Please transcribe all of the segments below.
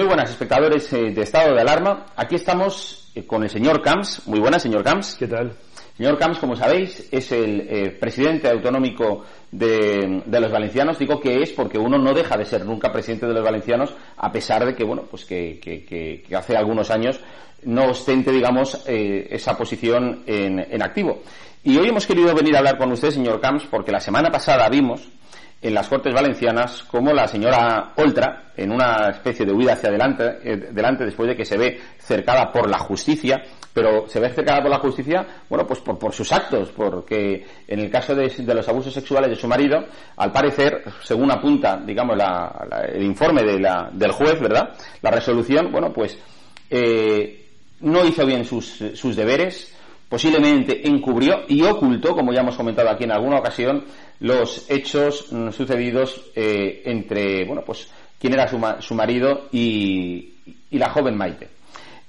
Muy buenas, espectadores eh, de Estado de Alarma. Aquí estamos eh, con el señor Camps. Muy buenas, señor Camps. ¿Qué tal? Señor Camps, como sabéis, es el eh, presidente autonómico de, los valencianos. Digo que es porque uno no deja de ser nunca presidente de los valencianos, a pesar de que, bueno, pues que, hace algunos años no ostente, digamos, esa posición en, en activo. Y hoy hemos querido venir a hablar con usted, señor Camps, porque la semana pasada vimos en las Cortes Valencianas como la señora Oltra, en una especie de huida hacia adelante, eh, delante después de que se ve cercada por la justicia, pero se ve cercada por la justicia, bueno, pues por, sus actos, porque en el caso de, los abusos sexuales de su marido, al parecer, según apunta, digamos, el informe del juez, ¿verdad? La resolución, bueno, pues eh, no hizo bien sus, sus deberes, posiblemente encubrió y ocultó, como ya hemos comentado aquí en alguna ocasión, los hechos mm, sucedidos eh, entre, bueno, pues, quién era su, marido y, la joven Maite.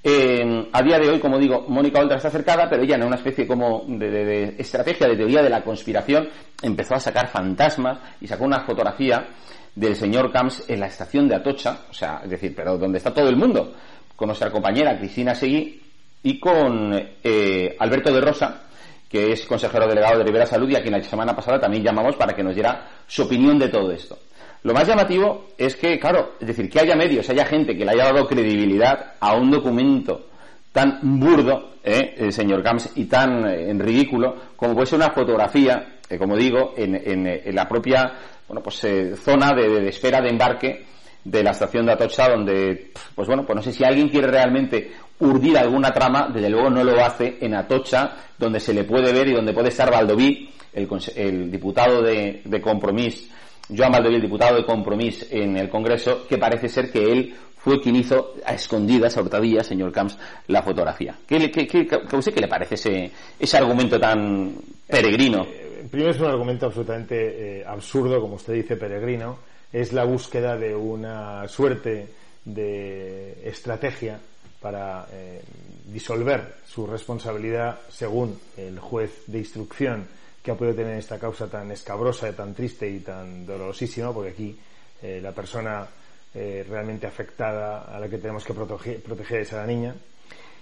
a día de hoy, como digo, Mónica Oltra está acercada, pero ella en una especie como de, estrategia, de teoría de la conspiración, empezó a sacar fantasmas y sacó una fotografía del señor Camps en la estación de Atocha, o sea, es decir, pero donde está todo el mundo, con nuestra compañera Cristina Seguí y con eh, Alberto de Rosa, que es consejero delegado de Rivera Salud y a quien la semana pasada también llamamos para que nos diera su opinión de todo esto. Lo más llamativo es que, claro, es decir, que haya medios, haya gente que le haya dado credibilidad a un documento tan burdo, ¿eh? señor Camps, y tan eh, en ridículo, como puede ser una fotografía, eh, como digo, en, la propia bueno, pues, zona de, de, espera de embarque de la estación de Atocha, donde, pues bueno, pues no sé si alguien quiere realmente urdir alguna trama, desde luego no lo hace en Atocha, donde se le puede ver y donde puede estar Valdoví, el, diputado de, de Compromís, Joan Valdoví, el diputado de Compromís en el Congreso, que parece ser que él fue quien hizo a escondidas, a hurtadillas, señor Camps, la fotografía. ¿Qué, qué, qué, qué le parece ese, ese argumento tan peregrino? Eh, primero es un argumento absolutamente eh, absurdo, como usted dice, peregrino. Es la búsqueda de una suerte de estrategia para eh, disolver su responsabilidad según el juez de instrucción que ha podido tener esta causa tan escabrosa, tan triste y tan dolorosísima, porque aquí eh, la persona eh, realmente afectada a la que tenemos que proteger, es a la niña.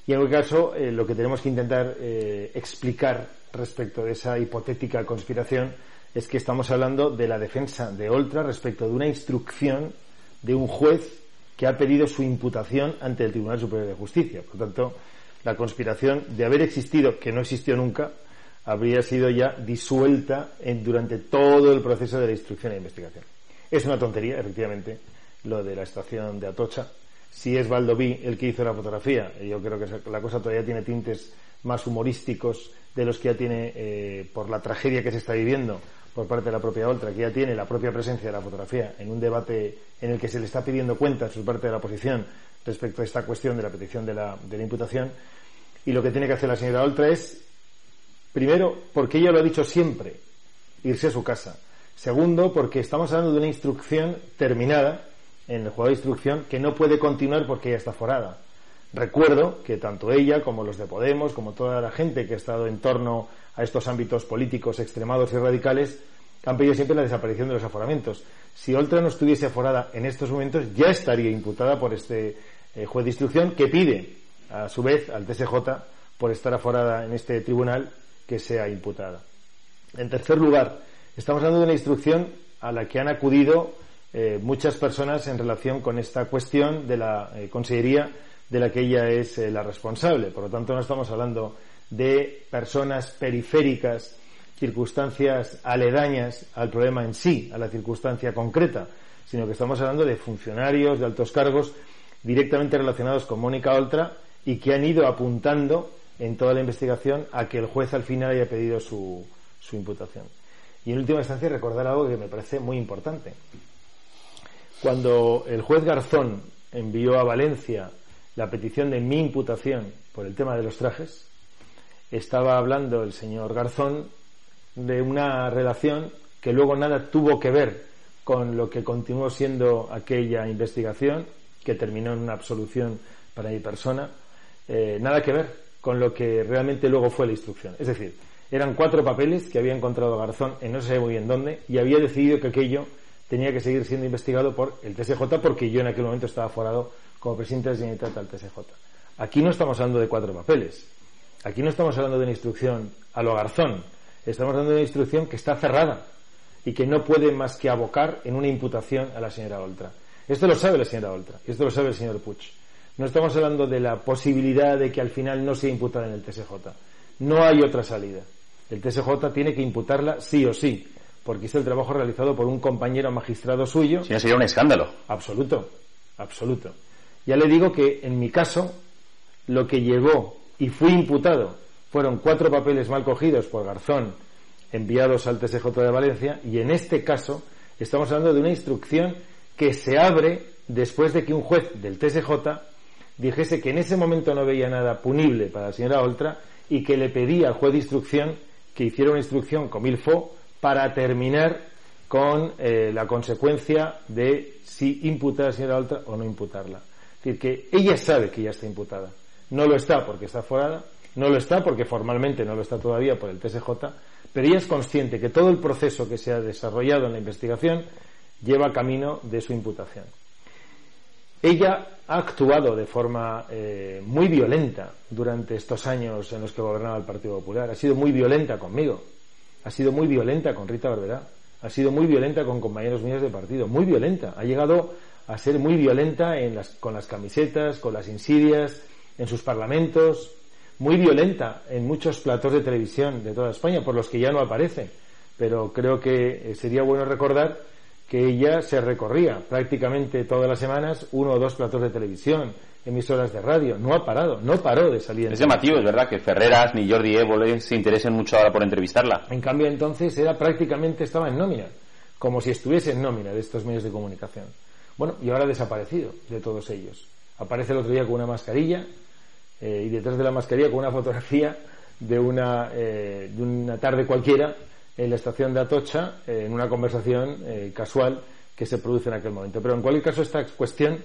Y en cualquier caso, eh, lo que tenemos que intentar explicar respecto de esa hipotética conspiración es que estamos hablando de la defensa de Oltra respecto de una instrucción de un juez que ha pedido su imputación ante el Tribunal Superior de Justicia. Por tanto, la conspiración de haber existido, que no existió nunca, habría sido ya disuelta durante todo el proceso de la instrucción e investigación. Es una tontería, efectivamente, lo de la estación de Atocha. Si es Valdoví el que hizo la fotografía, yo creo que la cosa todavía tiene tintes más humorísticos de los que ya tiene eh, por la tragedia que se está viviendo por parte de la propia Oltra, que ya tiene la propia presencia de la fotografía en un debate en el que se le está pidiendo cuentas por parte de la oposición respecto a esta cuestión de la petición de la, de la imputación. Y lo que tiene que hacer la señora Oltra es, primero, porque ella lo ha dicho siempre, irse a su casa. Segundo, porque estamos hablando de una instrucción terminada en el juego de instrucción que no puede continuar porque ella está forada. Recuerdo que tanto ella como los de Podemos, como toda la gente que ha estado en torno a estos ámbitos políticos extremados y radicales, han pedido siempre la desaparición de los aforamientos. Si Oltra no estuviese aforada en estos momentos, ya estaría imputada por este eh, juez de instrucción que pide, a su vez, al TSJ por estar aforada en este tribunal que sea imputada. En tercer lugar, estamos hablando de una instrucción a la que han acudido eh, muchas personas en relación con esta cuestión de la eh, Consellería de la que ella es eh, la responsable. Por lo tanto, no estamos hablando de personas periféricas, circunstancias aledañas al problema en sí, a la circunstancia concreta, sino que estamos hablando de funcionarios de altos cargos directamente relacionados con Mónica Oltra y que han ido apuntando en toda la investigación a que el juez al final haya pedido su, su imputación. Y en última instancia recordar algo que me parece muy importante. Cuando el juez Garzón envió a Valencia la petición de mi imputación por el tema de los trajes, estaba hablando el señor Garzón de una relación que luego nada tuvo que ver con lo que continuó siendo aquella investigación, que terminó en una absolución para mi persona, eh, nada que ver con lo que realmente luego fue la instrucción. Es decir, eran cuatro papeles que había encontrado Garzón en no sé muy bien dónde y había decidido que aquello tenía que seguir siendo investigado por el TSJ porque yo en aquel momento estaba forado como presidente de la Generalitat al TSJ. Aquí no estamos hablando de cuatro papeles. Aquí no estamos hablando de una instrucción a lo garzón. Estamos hablando de una instrucción que está cerrada y que no puede más que abocar en una imputación a la señora Oltra. Esto lo sabe la señora Oltra y esto lo sabe el señor Puig. No estamos hablando de la posibilidad de que al final no sea imputada en el TSJ. No hay otra salida. El TSJ tiene que imputarla sí o sí, porque es el trabajo realizado por un compañero magistrado suyo. Sí, sería un escándalo. Absoluto, absoluto. Ya le digo que en mi caso lo que llegó y fui imputado fueron cuatro papeles mal cogidos por Garzón enviados al TSJ de Valencia y en este caso estamos hablando de una instrucción que se abre después de que un juez del TSJ dijese que en ese momento no veía nada punible para la señora Oltra y que le pedía al juez de instrucción que hiciera una instrucción con Milfo para terminar con eh, la consecuencia de si imputar a la señora Oltra o no imputarla. Es decir, que ella sabe que ya está imputada. No lo está porque está forada, no lo está porque formalmente no lo está todavía por el TSJ, pero ella es consciente que todo el proceso que se ha desarrollado en la investigación lleva camino de su imputación. Ella ha actuado de forma eh, muy violenta durante estos años en los que gobernaba el Partido Popular. Ha sido muy violenta conmigo, ha sido muy violenta con Rita Barberá, ha sido muy violenta con compañeros míos de partido, muy violenta. Ha llegado a ser muy violenta con las camisetas, con las insidias, en sus parlamentos, muy violenta en muchos platos de televisión de toda España, por los que ya no aparece. Pero creo que eh, sería bueno recordar que ella se recorría prácticamente todas las semanas uno o dos platos de televisión, emisoras de radio. No ha parado, no paró de salir. Es llamativo, es verdad, que Ferreras ni Jordi Évole se interesen mucho ahora por entrevistarla. En cambio, entonces era prácticamente estaba en nómina, como si estuviese en nómina de estos medios de comunicación. Bueno, y ahora ha desaparecido de todos ellos. Aparece el otro día con una mascarilla eh, y detrás de la mascarilla con una fotografía de una, eh, de una tarde cualquiera en la estación de Atocha eh, en una conversación casual que se produce en aquel momento. Pero en cualquier caso esta cuestión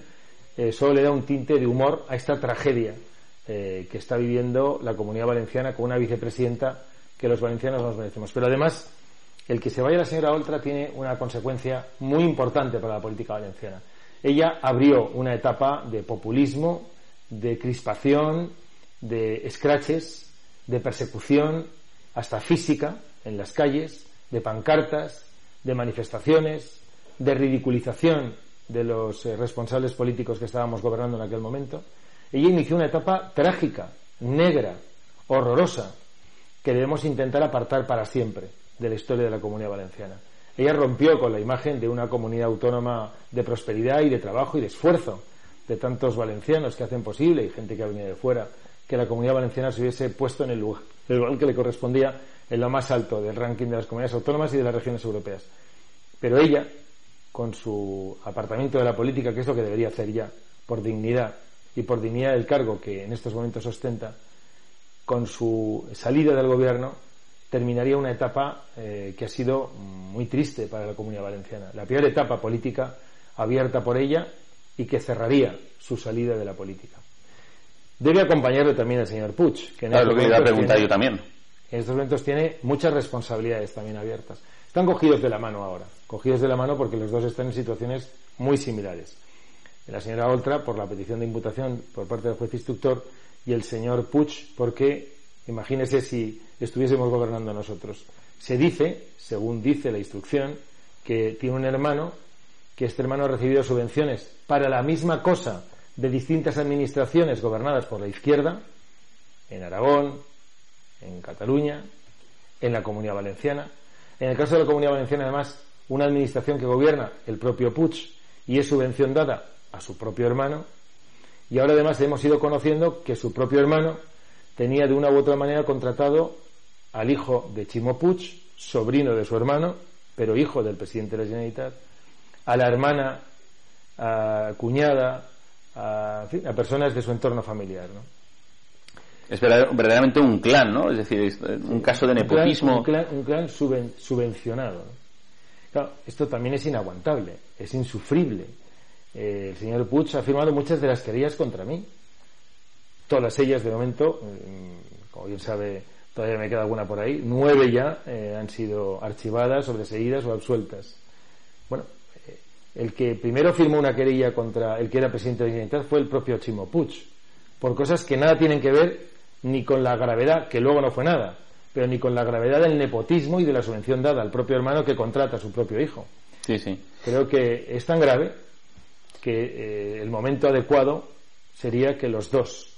solo le da un tinte de humor a esta tragedia que está viviendo la comunidad valenciana con una vicepresidenta que los valencianos nos merecemos. Pero además el que se vaya la señora Oltra tiene una consecuencia muy importante para la política valenciana. Ella abrió una etapa de populismo, de crispación, de scratches, de persecución, hasta física, en las calles, de pancartas, de manifestaciones, de ridiculización de los eh, responsables políticos que estábamos gobernando en aquel momento. Ella inició una etapa trágica, negra, horrorosa, que debemos intentar apartar para siempre de la historia de la comunidad valenciana. Ella rompió con la imagen de una comunidad autónoma de prosperidad y de trabajo y de esfuerzo de tantos valencianos que hacen posible y gente que ha venido de fuera que la comunidad valenciana se hubiese puesto en el lugar, el lugar que le correspondía en lo más alto del ranking de las comunidades autónomas y de las regiones europeas. Pero ella, con su apartamiento de la política, que es lo que debería hacer ya, por dignidad y por dignidad del cargo que en estos momentos ostenta, con su salida del gobierno, terminaría una etapa eh, que ha sido muy triste para la comunidad valenciana. La peor etapa política abierta por ella y que cerraría su salida de la política. Debe acompañarle también el señor Puig, que en claro, lo que iba a preguntar yo también. En estos momentos tiene muchas responsabilidades también abiertas. Están cogidos de la mano ahora, cogidos de la mano porque los dos están en situaciones muy similares. La señora Oltra por la petición de imputación por parte del juez instructor y el señor Puig porque, imagínese si estuviésemos gobernando nosotros. Se dice, según dice la instrucción, que tiene un hermano, que este hermano ha recibido subvenciones para la misma cosa de distintas administraciones gobernadas por la izquierda, en Aragón, en Cataluña, en la Comunidad Valenciana. En el caso de la Comunidad Valenciana, además, una administración que gobierna el propio Puig y es subvención dada a su propio hermano. Y ahora además hemos ido conociendo que su propio hermano tenía de una u otra manera contratado al hijo de Chimo Puig, sobrino de su hermano, pero hijo del presidente de la Generalitat, a la hermana, a cuñada, a, personas de su entorno familiar. ¿no? Es verdaderamente un clan, ¿no? Es decir, un caso de nepotismo. Un clan, un clan, subvencionado. Claro, esto también es inaguantable, es insufrible. Eh, el señor Puig ha firmado muchas de las querellas contra mí. Todas ellas, de momento, mm, como bien sabe, todavía me queda alguna por ahí. Nueve ya eh, han sido archivadas, sobreseídas o absueltas. Bueno, eh, el que primero firmó una querella contra el que era presidente de la Generalitat fue el propio Chimo Puig, por cosas que nada tienen que ver ni con la gravedad, que luego no fue nada, pero ni con la gravedad del nepotismo y de la subvención dada al propio hermano que contrata a su propio hijo. Sí, sí. Creo que es tan grave que eh, el momento adecuado sería que los dos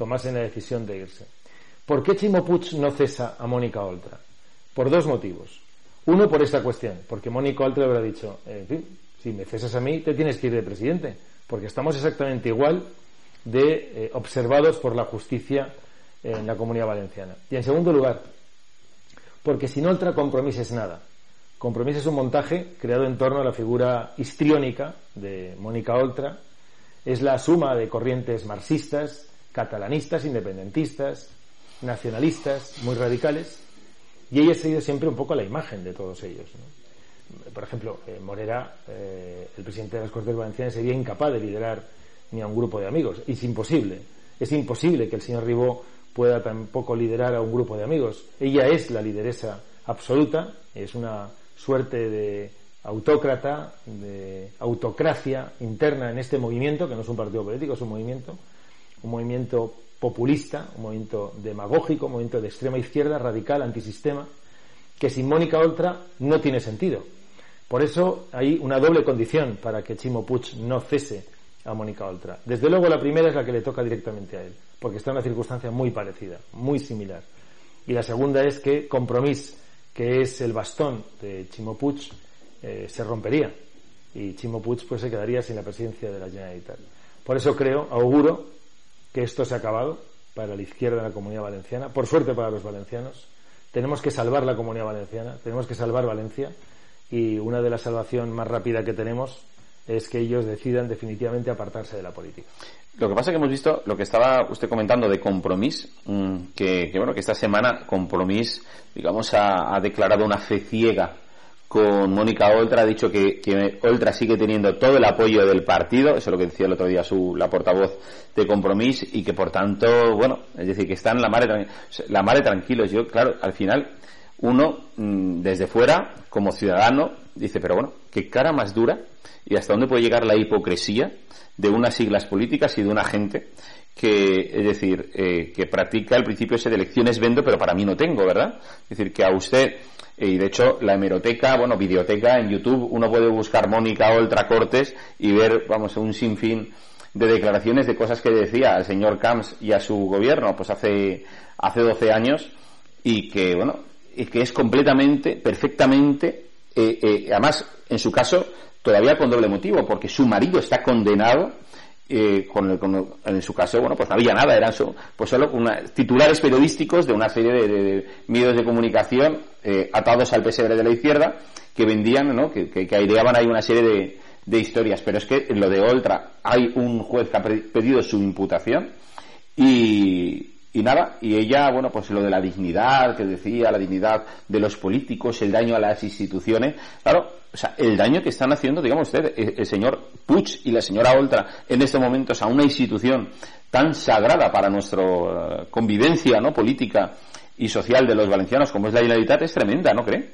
tomasen la decisión de irse. ¿Por qué Chimo Puig no cesa a Mónica Oltra? Por dos motivos. Uno, por esta cuestión, porque Mónica Oltra habrá dicho, en fin, si me cesas a mí, te tienes que ir de presidente, porque estamos exactamente igual de eh, observados por la justicia en la comunidad valenciana. Y en segundo lugar, porque sin Oltra compromiso es nada. Compromiso es un montaje creado en torno a la figura histriónica de Mónica Oltra. Es la suma de corrientes marxistas, catalanistas, independentistas, nacionalistas muy radicales y ella ha sido siempre un poco la imagen de todos ellos. Por ejemplo, eh, Morera, eh, el presidente de las Cortes Valencianas, sería incapaz de liderar ni a un grupo de amigos. Es imposible. Es imposible que el señor Ribó pueda tampoco liderar a un grupo de amigos. Ella es la lideresa absoluta, es una suerte de autócrata, de autocracia interna en este movimiento, que no es un partido político, es un movimiento, un movimiento populista, un movimiento demagógico, un movimiento de extrema izquierda, radical, antisistema, que sin Mónica Oltra no tiene sentido. Por eso hay una doble condición para que Chimo Puig no cese a Mónica Oltra. Desde luego la primera es la que le toca directamente a él, porque está en una circunstancia muy parecida, muy similar. Y la segunda es que Compromís, que es el bastón de Chimo Puig, eh, se rompería y Chimo Puig pues se quedaría sin la presidencia de la Generalitat. Por eso creo, auguro que esto se ha acabado para la izquierda de la comunidad valenciana, por suerte para los valencianos. Tenemos que salvar la comunidad valenciana, tenemos que salvar Valencia y una de las salvaciones más rápidas que tenemos es que ellos decidan definitivamente apartarse de la política. Lo que pasa es que hemos visto lo que estaba usted comentando de Compromís, mm, que, bueno, que esta semana Compromís, digamos, ha declarado una fe ciega con Mónica Oltra, ha dicho que, que, Oltra sigue teniendo todo el apoyo del partido, eso es lo que decía el otro día su, la portavoz de Compromís, y que por tanto, bueno, es decir, que están la madre, la madre tranquilos. Yo, claro, al final, uno, mm, desde fuera, como ciudadano, dice, pero bueno, qué cara más dura y hasta dónde puede llegar la hipocresía de unas siglas políticas y de una gente que, es decir, eh, que practica el principio ese de elecciones vendo, pero para mí no tengo, ¿verdad? Es decir, que a usted, eh, y de hecho la hemeroteca, bueno, videoteca en YouTube, uno puede buscar Mónica Oltra Cortes y ver, vamos, un sinfín de declaraciones de cosas que decía el señor Camps y a su gobierno, pues hace, hace 12 años, y que, bueno, y que es completamente, perfectamente, eh, además, en su caso, todavía con doble motivo, porque su marido está condenado eh, con, en su caso, bueno, pues no había nada, eran pues solo titulares periodísticos de una serie de, medios de comunicación eh, atados al pesebre de la izquierda que vendían, ¿no? que, que, aireaban ahí una serie de, de, historias. Pero es que en lo de Oltra hay un juez que ha pedido su imputación y, y nada, y ella, bueno, pues lo de la dignidad que decía, la dignidad de los políticos, el daño a las instituciones, claro, o sea, el daño que están haciendo, digamos usted, el, señor Puig y la señora Oltra en este momento a una institución tan sagrada para nuestra eh, convivencia no política y social de los valencianos como es la Generalitat es tremenda, ¿no cree?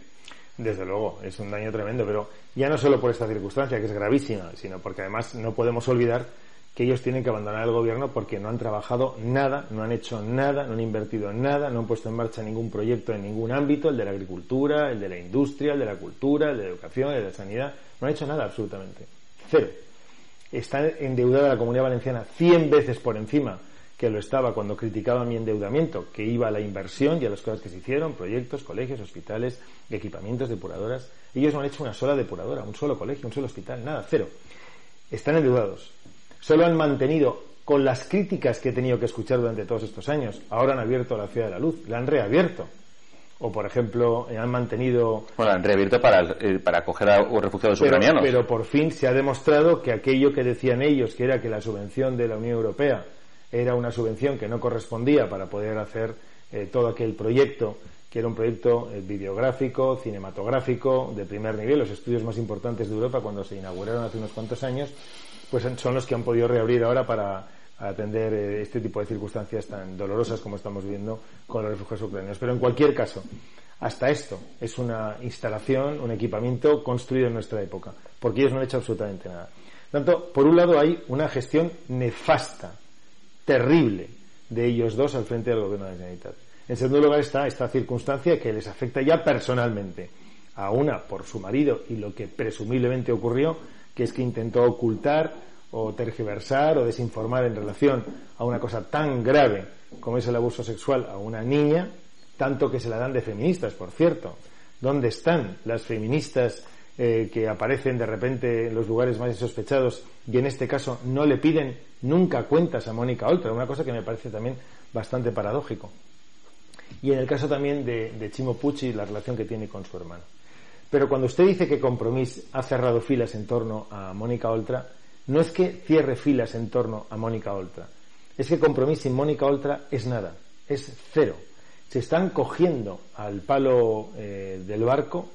Desde luego, es un daño tremendo, pero ya no solo por esta circunstancia, que es gravísima, sino porque además no podemos olvidar que ellos tienen que abandonar el gobierno porque no han trabajado nada, no han hecho nada, no han invertido nada, no han puesto en marcha ningún proyecto en ningún ámbito, el de la agricultura, el de la industria, el de la cultura, el de la educación, el de la sanidad, no han hecho nada absolutamente. Cero. Está endeudada la comunidad valenciana 100 veces por encima que lo estaba cuando criticaba mi endeudamiento, que iba a la inversión y a las cosas que se hicieron, proyectos, colegios, hospitales, equipamientos, depuradoras. Ellos no han hecho una sola depuradora, un solo colegio, un solo hospital, nada, cero. Están endeudados solo han mantenido con las críticas que he tenido que escuchar durante todos estos años. Ahora han abierto la Ciudad de la Luz, la han reabierto. O, por ejemplo, han mantenido. Bueno, han reabierto para, eh, para acoger a refugiados ucranianos. Pero por fin se ha demostrado que aquello que decían ellos, que era que la subvención de la Unión Europea era una subvención que no correspondía para poder hacer eh, todo aquel proyecto, que era un proyecto eh, videográfico, cinematográfico, de primer nivel, los estudios más importantes de Europa cuando se inauguraron hace unos cuantos años, pues son los que han podido reabrir ahora para atender eh, este tipo de circunstancias tan dolorosas como estamos viendo con los refugiados ucranianos. Pero en cualquier caso, hasta esto es una instalación, un equipamiento construido en nuestra época, porque ellos no han hecho absolutamente nada. Tanto, por un lado hay una gestión nefasta, terrible, de ellos dos al frente del gobierno de la Generalitat. En segundo lugar está esta circunstancia que les afecta ya personalmente. A una por su marido y lo que presumiblemente ocurrió, que es que intentó ocultar o tergiversar o desinformar en relación a una cosa tan grave como es el abuso sexual a una niña, tanto que se la dan de feministas, por cierto. ¿Dónde están las feministas eh, que aparecen de repente en los lugares más insospechados y en este caso no le piden nunca cuentas a Mónica Oltra? Una cosa que me parece también bastante paradójico. Y en el caso también de, de Chimo Pucci, la relación que tiene con su hermano. Pero cuando usted dice que Compromís ha cerrado filas en torno a Mónica Oltra, no es que cierre filas en torno a Mónica Oltra. Es que Compromís sin Mónica Oltra es nada, es cero. Se están cogiendo al palo eh, del barco,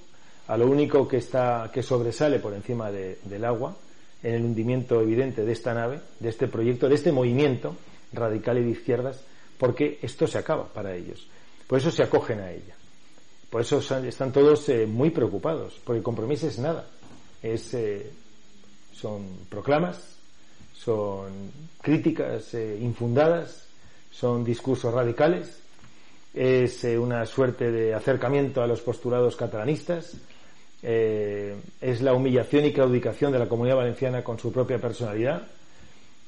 a lo único que, está, que sobresale por encima del agua, en el hundimiento evidente de esta nave, de este proyecto, de este movimiento radical y de izquierdas, porque esto se acaba para ellos. Por eso se acogen a ella. Por eso están todos eh, muy preocupados, porque compromiso es nada. Eh, son proclamas, son críticas eh, infundadas, son discursos radicales, es una suerte de acercamiento a los postulados catalanistas, es la humillación y claudicación de la comunidad valenciana con su propia personalidad,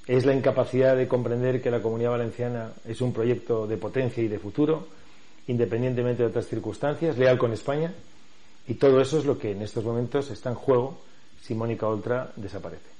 es la incapacidad de comprender que la comunidad valenciana es un proyecto de potencia y de futuro, independientemente de otras circunstancias, leal con España, y todo eso es lo que en estos momentos está en juego si Mónica Oltra desaparece.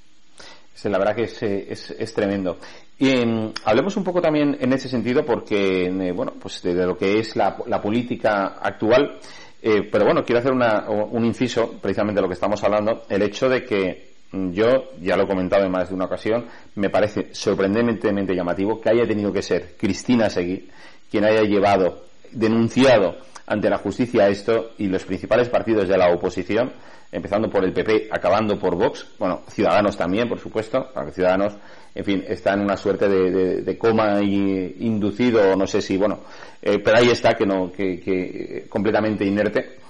La verdad que es, es, tremendo. Y em, hablemos un poco también en ese sentido porque, eh, bueno, pues de, lo que es la, política actual, eh, pero bueno, quiero hacer un inciso, precisamente de lo que estamos hablando, el hecho de que mm, yo, ya lo he comentado en más de una ocasión, me parece sorprendentemente llamativo que haya tenido que ser Cristina Seguí quien haya llevado denunciado ante la justicia esto y los principales partidos de la oposición, empezando por el PP, acabando por Vox, bueno, Ciudadanos también, por supuesto, aunque Ciudadanos, en fin, está en una suerte de, coma y inducido, no sé si, bueno, eh, pero ahí está que no, que, que completamente inerte.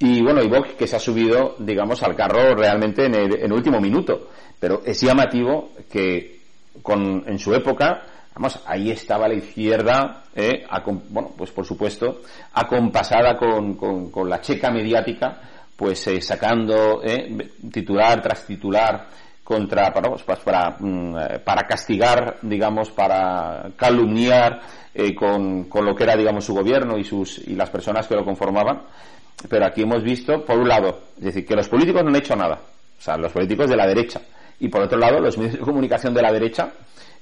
Y bueno, y Vox que se ha subido, digamos, al carro realmente en el, último minuto. Pero es llamativo que con, en su época, vamos, ahí estaba la izquierda, eh, bueno, pues por supuesto, acompasada con, con, la checa mediática, pues eh, sacando eh, titular tras titular contra para, pues, para, mm, para castigar, digamos, para calumniar con, con lo que era, digamos, su gobierno y sus y las personas que lo conformaban. Pero aquí hemos visto, por un lado, es decir, que los políticos no han hecho nada, o sea, los políticos de la derecha, y por otro lado, los medios de comunicación de la derecha,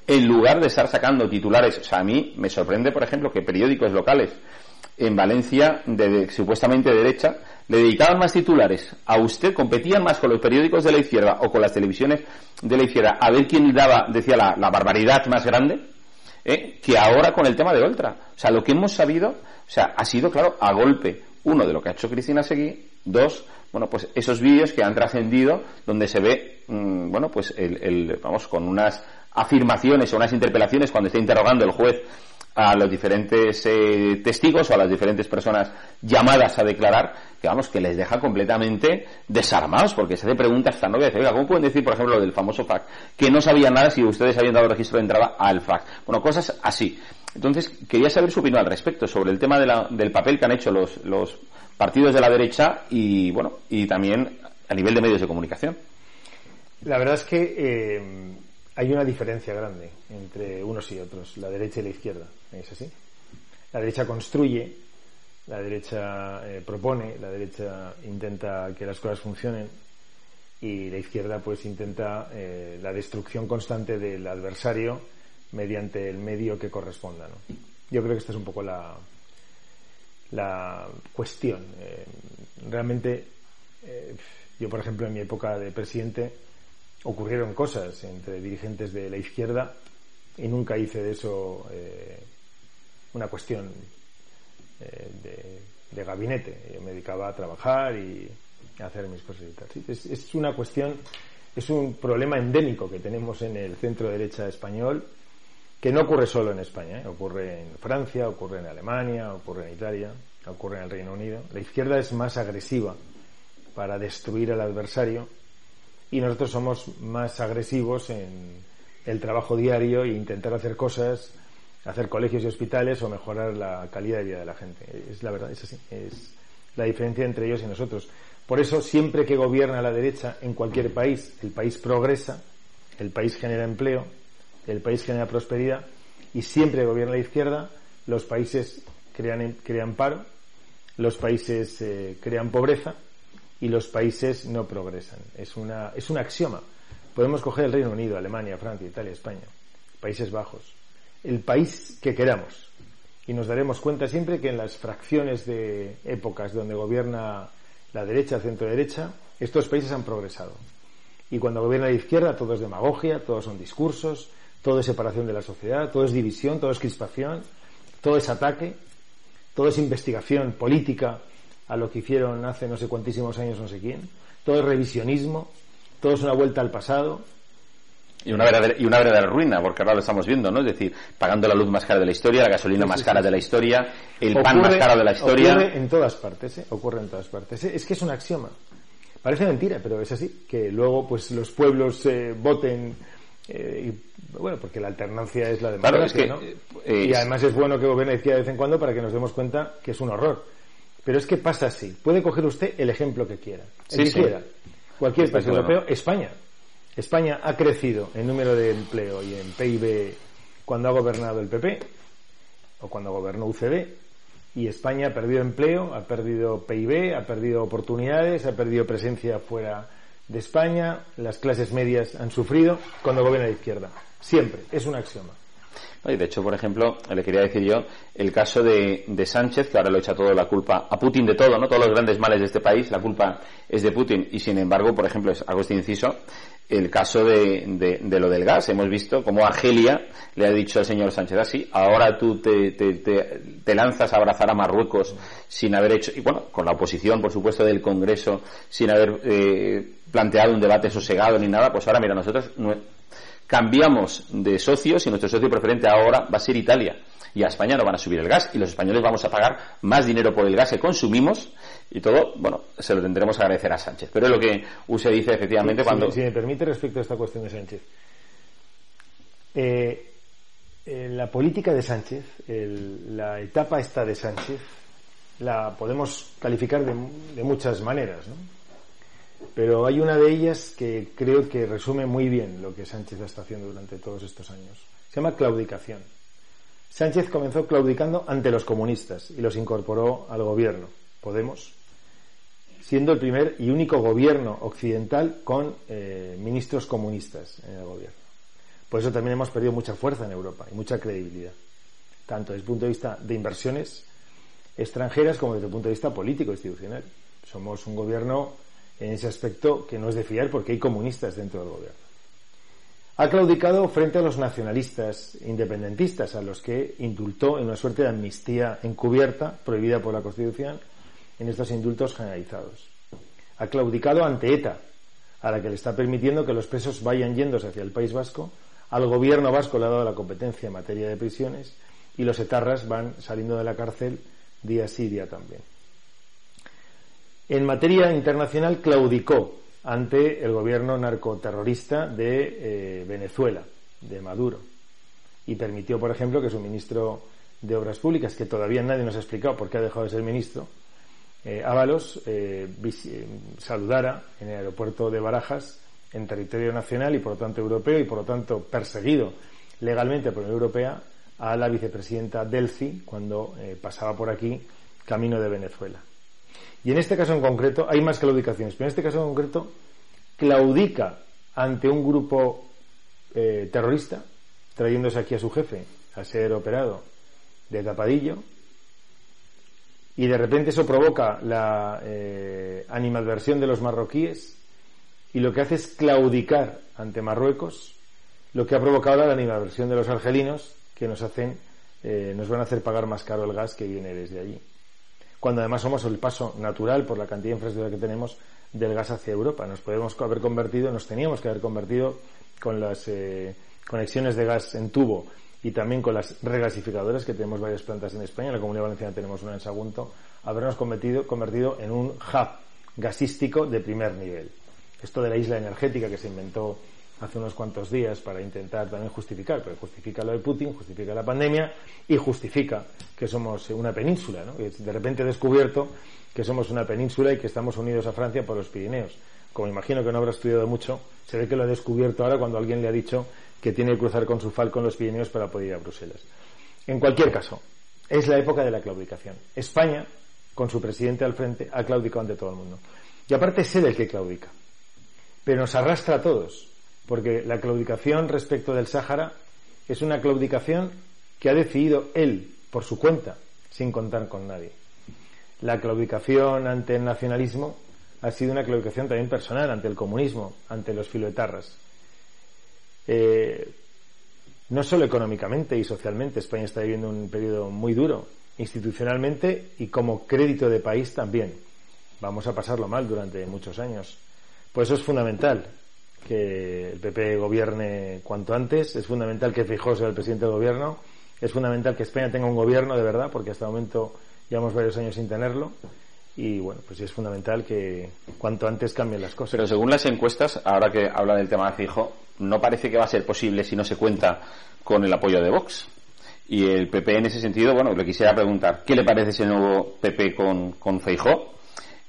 en lugar de estar sacando titulares, o sea, a mí me sorprende, por ejemplo, que periódicos locales en Valencia, de, supuestamente de derecha, le dedicaban más titulares a usted, competían más con los periódicos de la izquierda o con las televisiones de la izquierda a ver quién daba, decía, la, barbaridad más grande, ¿eh? que ahora con el tema de Oltra. O sea, lo que hemos sabido, o sea, ha sido, claro, a golpe uno, de lo que ha hecho Cristina Seguí. Dos, bueno, pues esos vídeos que han trascendido donde se ve, mm, bueno, pues el, vamos, con unas afirmaciones o unas interpelaciones cuando está interrogando el juez a los diferentes eh, testigos o a las diferentes personas llamadas a declarar, que vamos, que les deja completamente desarmados, porque se hace preguntas tan obvias. Oiga, ¿cómo pueden decir, por ejemplo, lo del famoso FAC, que no sabían nada si ustedes habían dado registro de entrada al FAC? Bueno, cosas así. Entonces, quería saber su opinión al respecto sobre el tema del papel que han hecho los, los partidos de la derecha y, bueno, y también a nivel de medios de comunicación. La verdad es que eh, hay una diferencia grande entre unos y otros, la derecha y la izquierda. ¿Es así? La derecha construye, la derecha eh, propone, la derecha intenta que las cosas funcionen y la izquierda pues intenta eh, la destrucción constante del adversario mediante el medio que corresponda. Yo creo que esta es un poco la, la cuestión. Eh, realmente, yo por ejemplo en mi época de presidente ocurrieron cosas entre dirigentes de la izquierda y nunca hice de eso eh, una cuestión de, de, gabinete. Yo me dedicaba a trabajar y a hacer mis cosas y tal. Es, es una cuestión, es un problema endémico que tenemos en el centro derecha español que no ocurre solo en España, ¿eh? ocurre en Francia, ocurre en Alemania, ocurre en Italia, ocurre en el Reino Unido. La izquierda es más agresiva para destruir al adversario y nosotros somos más agresivos en el trabajo diario e intentar hacer cosas, hacer colegios y hospitales o mejorar la calidad de vida de la gente. Es la verdad, es así, es la diferencia entre ellos y nosotros. Por eso, siempre que gobierna la derecha en cualquier país, el país progresa, el país genera empleo, el país genera prosperidad y siempre gobierna la izquierda, los países crean, crean paro, los países eh, crean pobreza y los países no progresan. Es, una, es un axioma. Podemos coger el Reino Unido, Alemania, Francia, Italia, España, Países Bajos, el país que queramos. Y nos daremos cuenta siempre que en las fracciones de épocas donde gobierna la derecha, centro-derecha, estos países han progresado. Y cuando gobierna la izquierda, todo es demagogia, todos son discursos, todo es separación de la sociedad, todo es división, todo es crispación, todo es ataque, todo es investigación política a lo que hicieron hace no sé cuantísimos años no sé quién, todo es revisionismo, todo es una vuelta al pasado. Y una, verdadera, y una verdadera ruina, porque ahora lo estamos viendo, ¿no? Es decir, pagando la luz más cara de la historia, la gasolina más cara de la historia, el pan más caro de la historia. Ocurre en todas partes, ¿eh? Ocurre en todas partes. Es que es un axioma. Parece mentira, pero es así. Que luego, pues, los pueblos eh, voten eh, y, bueno, porque la alternancia es la democracia, ¿no? Eh, y además es bueno que gobierne de vez en cuando para que nos demos cuenta que es un horror. Pero es que pasa así. Puede coger usted el ejemplo que quiera. El que quiera. Cualquier país europeo. España. España ha crecido en número de empleo y en PIB cuando ha gobernado el PP o cuando gobernó UCD. Y España ha perdido empleo, ha perdido PIB, ha perdido oportunidades, ha perdido presencia fuera de España, las clases medias han sufrido cuando gobierna la izquierda. Siempre, es un axioma. De hecho, por ejemplo, le quería decir yo el caso de, Sánchez, que ahora lo echa todo la culpa a Putin de todo, ¿no? Todos los grandes males de este país, la culpa es de Putin. Y sin embargo, por ejemplo, hago este inciso, el caso de, lo del gas. Hemos visto cómo Argelia le ha dicho al señor Sánchez así, ahora tú te, te, lanzas a abrazar a Marruecos sin haber hecho, y bueno, con la oposición, por supuesto, del Congreso, sin haber eh, planteado un debate sosegado ni nada, pues ahora mira, nosotros cambiamos de socios y nuestro socio preferente ahora va a ser Italia. y a España no van a subir el gas y los españoles vamos a pagar más dinero por el gas que consumimos y todo, bueno, se lo tendremos que agradecer a Sánchez. Pero es lo que usted dice efectivamente cuando... Si, me permite respecto a esta cuestión de Sánchez. Eh, la política de Sánchez, la etapa esta de Sánchez, la podemos calificar de, de muchas maneras, ¿no? Pero hay una de ellas que creo que resume muy bien lo que Sánchez está haciendo durante todos estos años. Se llama claudicación. Sánchez comenzó claudicando ante los comunistas y los incorporó al gobierno, Podemos, siendo el primer y único gobierno occidental con eh, ministros comunistas en el gobierno. Por eso también hemos perdido mucha fuerza en Europa y mucha credibilidad, tanto desde el punto de vista de inversiones extranjeras como desde el punto de vista político institucional. Somos un gobierno en ese aspecto que no es de fiar porque hay comunistas dentro del gobierno. Ha claudicado frente a los nacionalistas independentistas, a los que indultó en una suerte de amnistía encubierta, prohibida por la Constitución, en estos indultos generalizados. Ha claudicado ante ETA, a la que le está permitiendo que los presos vayan yéndose hacia el País Vasco, al gobierno vasco le ha dado la competencia en materia de prisiones y los etarras van saliendo de la cárcel día sí, día también. En materia internacional claudicó ante el gobierno narcoterrorista de eh, Venezuela, de Maduro, y permitió, por ejemplo, que su ministro de Obras Públicas, que todavía nadie nos ha explicado por qué ha dejado de ser ministro, eh, Ábalos, eh, saludara en el aeropuerto de Barajas, en territorio nacional y por lo tanto europeo, y por lo tanto perseguido legalmente por la Unión Europea, a la vicepresidenta Delci cuando pasaba por aquí camino de Venezuela. Y en este caso en concreto, hay más claudicaciones, pero en este caso en concreto, claudica ante un grupo eh, terrorista, trayéndose aquí a su jefe a ser operado de tapadillo, y de repente eso provoca la eh, animadversión de los marroquíes, y lo que hace es claudicar ante Marruecos, lo que ha provocado la animadversión de los argelinos, que nos hacen, eh, nos van a hacer pagar más caro el gas que viene desde allí cuando además somos el paso natural por la cantidad de infraestructura que tenemos del gas hacia Europa. Nos podemos haber convertido, nos teníamos que haber convertido con las eh, conexiones de gas en tubo y también con las regasificadoras, que tenemos varias plantas en España, en la Comunidad Valenciana tenemos una en Sagunto, habernos convertido, convertido en un hub gasístico de primer nivel. Esto de la isla energética que se inventó hace unos cuantos días para intentar también justificar, pero justifica lo de Putin, justifica la pandemia y justifica que somos una península, ¿no? de repente he descubierto que somos una península y que estamos unidos a Francia por los Pirineos. Como imagino que no habrá estudiado mucho, se ve que lo ha descubierto ahora cuando alguien le ha dicho que tiene que cruzar con su falcon los Pirineos para poder ir a Bruselas. En cualquier caso, es la época de la claudicación. España, con su presidente al frente, ha claudicado ante todo el mundo. Y aparte sé del que claudica. Pero nos arrastra a todos porque la claudicación respecto del Sáhara es una claudicación que ha decidido él por su cuenta, sin contar con nadie. La claudicación ante el nacionalismo ha sido una claudicación también personal ante el comunismo, ante los filoetarras. Eh, no solo económicamente y socialmente, España está viviendo un periodo muy duro, institucionalmente y como crédito de país también. Vamos a pasarlo mal durante muchos años. Por eso es fundamental que el PP gobierne cuanto antes. Es fundamental que Feijóo sea el presidente del gobierno. Es fundamental que España tenga un gobierno de verdad, porque hasta el momento llevamos varios años sin tenerlo. Y bueno, pues es fundamental que cuanto antes cambien las cosas. Pero según las encuestas, ahora que habla del tema de Feijóo, no parece que va a ser posible si no se cuenta con el apoyo de Vox. Y el PP en ese sentido, bueno, le quisiera preguntar, ¿qué le parece ese nuevo PP con, con Feijó?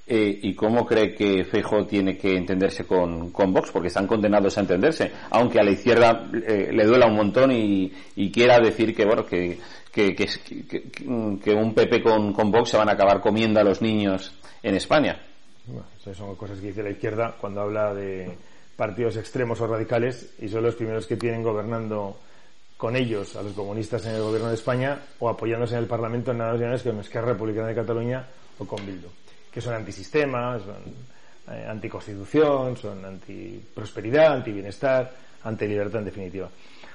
Eh, y cómo cree que Feijóo tiene que entenderse con, Vox, porque están condenados a entenderse, aunque a la izquierda eh, le duela un montón y, quiera decir que bueno que, un PP con, Vox se van a acabar comiendo a los niños en España. Bueno, son cosas que dice la izquierda cuando habla de partidos extremos o radicales y son los primeros que tienen gobernando con ellos a los comunistas en el gobierno de España o apoyándose en el Parlamento en nada más que con Esquerra Republicana de Cataluña o con Bildu que son antisistemas, son eh, anticonstitución, son antiprosperidad, antibienestar, antilibertad en definitiva.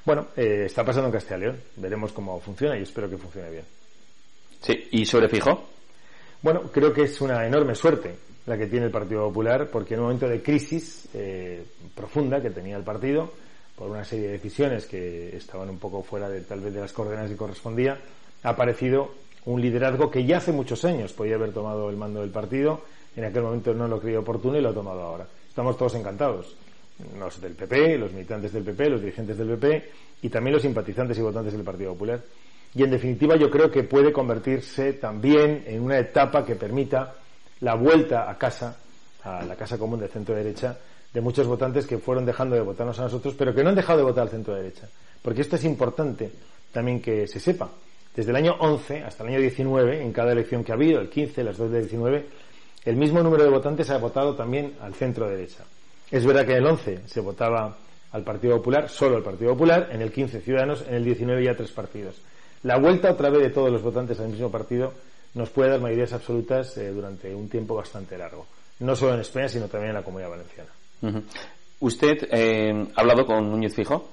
Bueno, eh, está pasando en Castilla y León. Veremos cómo funciona y espero que funcione bien. Sí, ¿y sobre Fijo? Bueno, creo que es una enorme suerte la que tiene el Partido Popular porque en un momento de crisis eh, profunda que tenía el partido, por una serie de decisiones que estaban un poco fuera de tal vez de las coordenadas que correspondía, ha aparecido un liderazgo que ya hace muchos años podía haber tomado el mando del partido, en aquel momento no lo creía oportuno y lo ha tomado ahora. Estamos todos encantados. Los del PP, los militantes del PP, los dirigentes del PP y también los simpatizantes y votantes del Partido Popular. Y en definitiva yo creo que puede convertirse también en una etapa que permita la vuelta a casa, a la casa común de centro derecha, de muchos votantes que fueron dejando de votarnos a nosotros, pero que no han dejado de votar al centro derecha. Porque esto es importante también que se sepa. Desde el año 11 hasta el año 19, en cada elección que ha habido, el 15, las dos de 19, el mismo número de votantes ha votado también al centro derecha. Es verdad que en el 11 se votaba al Partido Popular, solo al Partido Popular, en el 15 Ciudadanos, en el 19 ya tres partidos. La vuelta otra vez de todos los votantes al mismo partido nos puede dar mayorías absolutas eh, durante un tiempo bastante largo, no solo en España, sino también en la Comunidad Valenciana. ¿Usted eh, ha hablado con Núñez Fijo?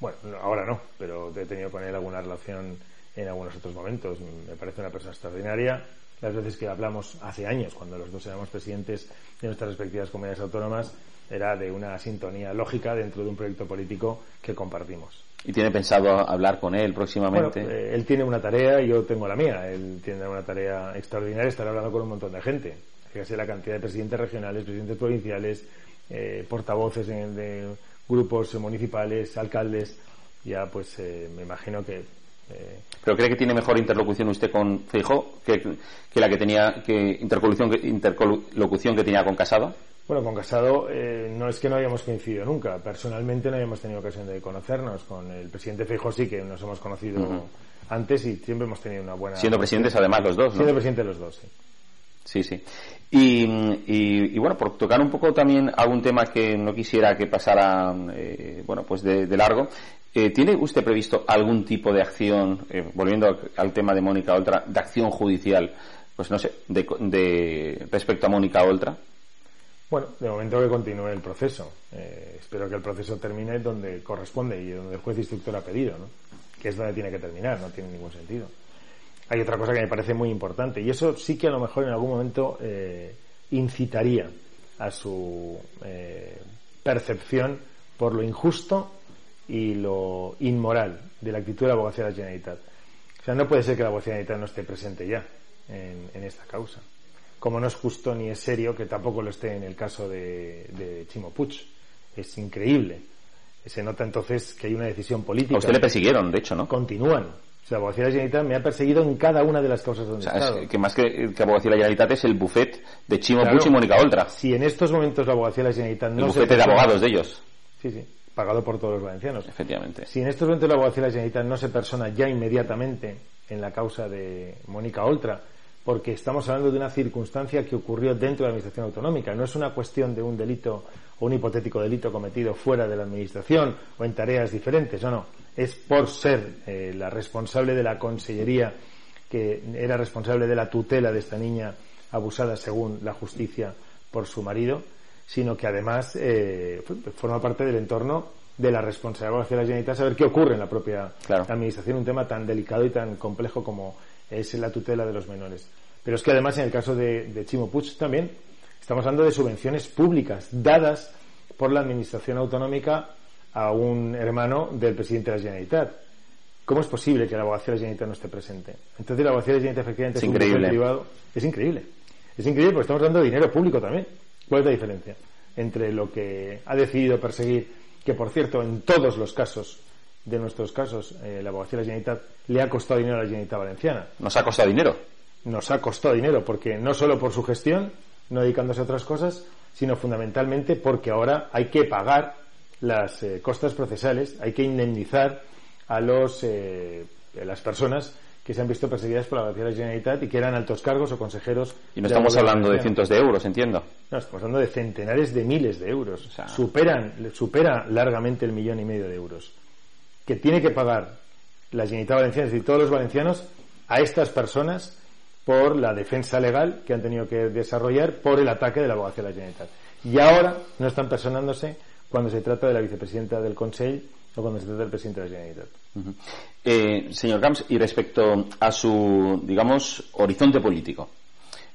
Bueno, ahora no, pero he tenido con él alguna relación en algunos otros momentos. Me parece una persona extraordinaria. Las veces que hablamos hace años, cuando los dos éramos presidentes de nuestras respectivas comunidades autónomas, era de una sintonía lógica dentro de un proyecto político que compartimos. ¿Y tiene pensado hablar con él próximamente? Eh, él tiene una tarea y yo tengo la mía. Él tiene una tarea extraordinaria, estar hablando con un montón de gente. Fíjese la cantidad de presidentes regionales, presidentes provinciales, eh, portavoces de grupos municipales, alcaldes. Ya, pues eh, me imagino que. ¿Pero cree que tiene mejor interlocución usted con Feijóo que, que la que tenía, que interlocución, interlocución que tenía con Casado? Bueno, con Casado eh, no es que no hayamos coincidido nunca. Personalmente no habíamos tenido ocasión de conocernos. Con el presidente Feijóo sí que nos hemos conocido antes y siempre hemos tenido una buena. Siendo presidentes además los dos, ¿no? Siendo presidentes los dos, sí. Sí, sí. Y, bueno, por tocar un poco también algún tema que no quisiera que pasara, eh, bueno, pues de, largo, eh, ¿tiene usted previsto algún tipo de acción, volviendo al tema de Mónica Oltra, de acción judicial, pues no sé, de, de respecto a Mónica Oltra? Bueno, de momento que continúe el proceso. Eh, espero que el proceso termine donde corresponde y donde el juez instructor ha pedido, ¿no? que es donde tiene que terminar, no tiene ningún sentido. Hay otra cosa que me parece muy importante y eso sí que a lo mejor en algún momento eh, incitaría a su eh, percepción por lo injusto y lo inmoral de la actitud de la abogacía de la Generalitat. O sea, no puede ser que la abogacía de la Generalitat no esté presente ya en esta causa como no es justo ni es serio que tampoco lo esté en el caso de, de Chimo Puig. Es increíble. Se nota entonces que hay una decisión política. A usted le persiguieron, de hecho, ¿no? Continúan. O sea, la Abogacía de la Generalitat me ha perseguido en cada una de las causas donde o sea, he que más que, que Abogacía de la Generalitat es el bufet de Chimo Puig y Mónica Oltra. Si en estos momentos la Abogacía de la Generalitat no el bufete de abogados de ellos. Sí, sí, pagado por todos los valencianos. Efectivamente. Si en estos momentos la Abogacía de la Generalitat no se persona ya inmediatamente en la causa de Mónica Oltra, porque estamos hablando de una circunstancia que ocurrió dentro de la Administración autonómica. No es una cuestión de un delito o un hipotético delito cometido fuera de la Administración o en tareas diferentes. No, no. Es por ser eh, la responsable de la Consellería que era responsable de la tutela de esta niña abusada según la justicia por su marido, sino que además eh, forma parte del entorno de la responsabilidad de la Generalitat saber qué ocurre en la propia administración, un tema tan delicado y tan complejo como es la tutela de los menores. Pero es que además en el caso de, Chimo Puig también estamos hablando de subvenciones públicas dadas por la Administración Autonómica a un hermano del presidente de la Generalitat. ¿Cómo es posible que la abogacía de la Generalitat no esté presente? Entonces la abogacía de la Generalitat efectivamente es, es increíble. privado. Es increíble. Es increíble porque estamos de dinero público también. ¿Cuál es la diferencia entre lo que ha decidido perseguir, que por cierto en todos los casos de nuestros casos, eh, la abogacía de la Generalitat le ha costado dinero a la Generalitat Valenciana. ¿Nos ha costado dinero? Nos ha costado dinero, porque no solo por su gestión, no dedicándose a otras cosas, sino fundamentalmente porque ahora hay que pagar las eh, costas procesales, hay que indemnizar a los, eh, las personas que se han visto perseguidas por la abogacía de la Generalitat y que eran altos cargos o consejeros. Y no estamos hablando de cientos de euros, entiendo. No, estamos hablando de centenares de miles de euros. Superan, supera largamente el millón y medio de euros que tiene que pagar la Generalitat Valenciana, es decir, todos los valencianos, a estas personas por la defensa legal que han tenido que desarrollar por el ataque de la abogacía de la Generalitat. Y ahora no están personándose cuando se trata de la vicepresidenta del Consejo o cuando se trata del presidente de la Generalitat. Eh, señor Camps, y respecto a su, digamos, horizonte político,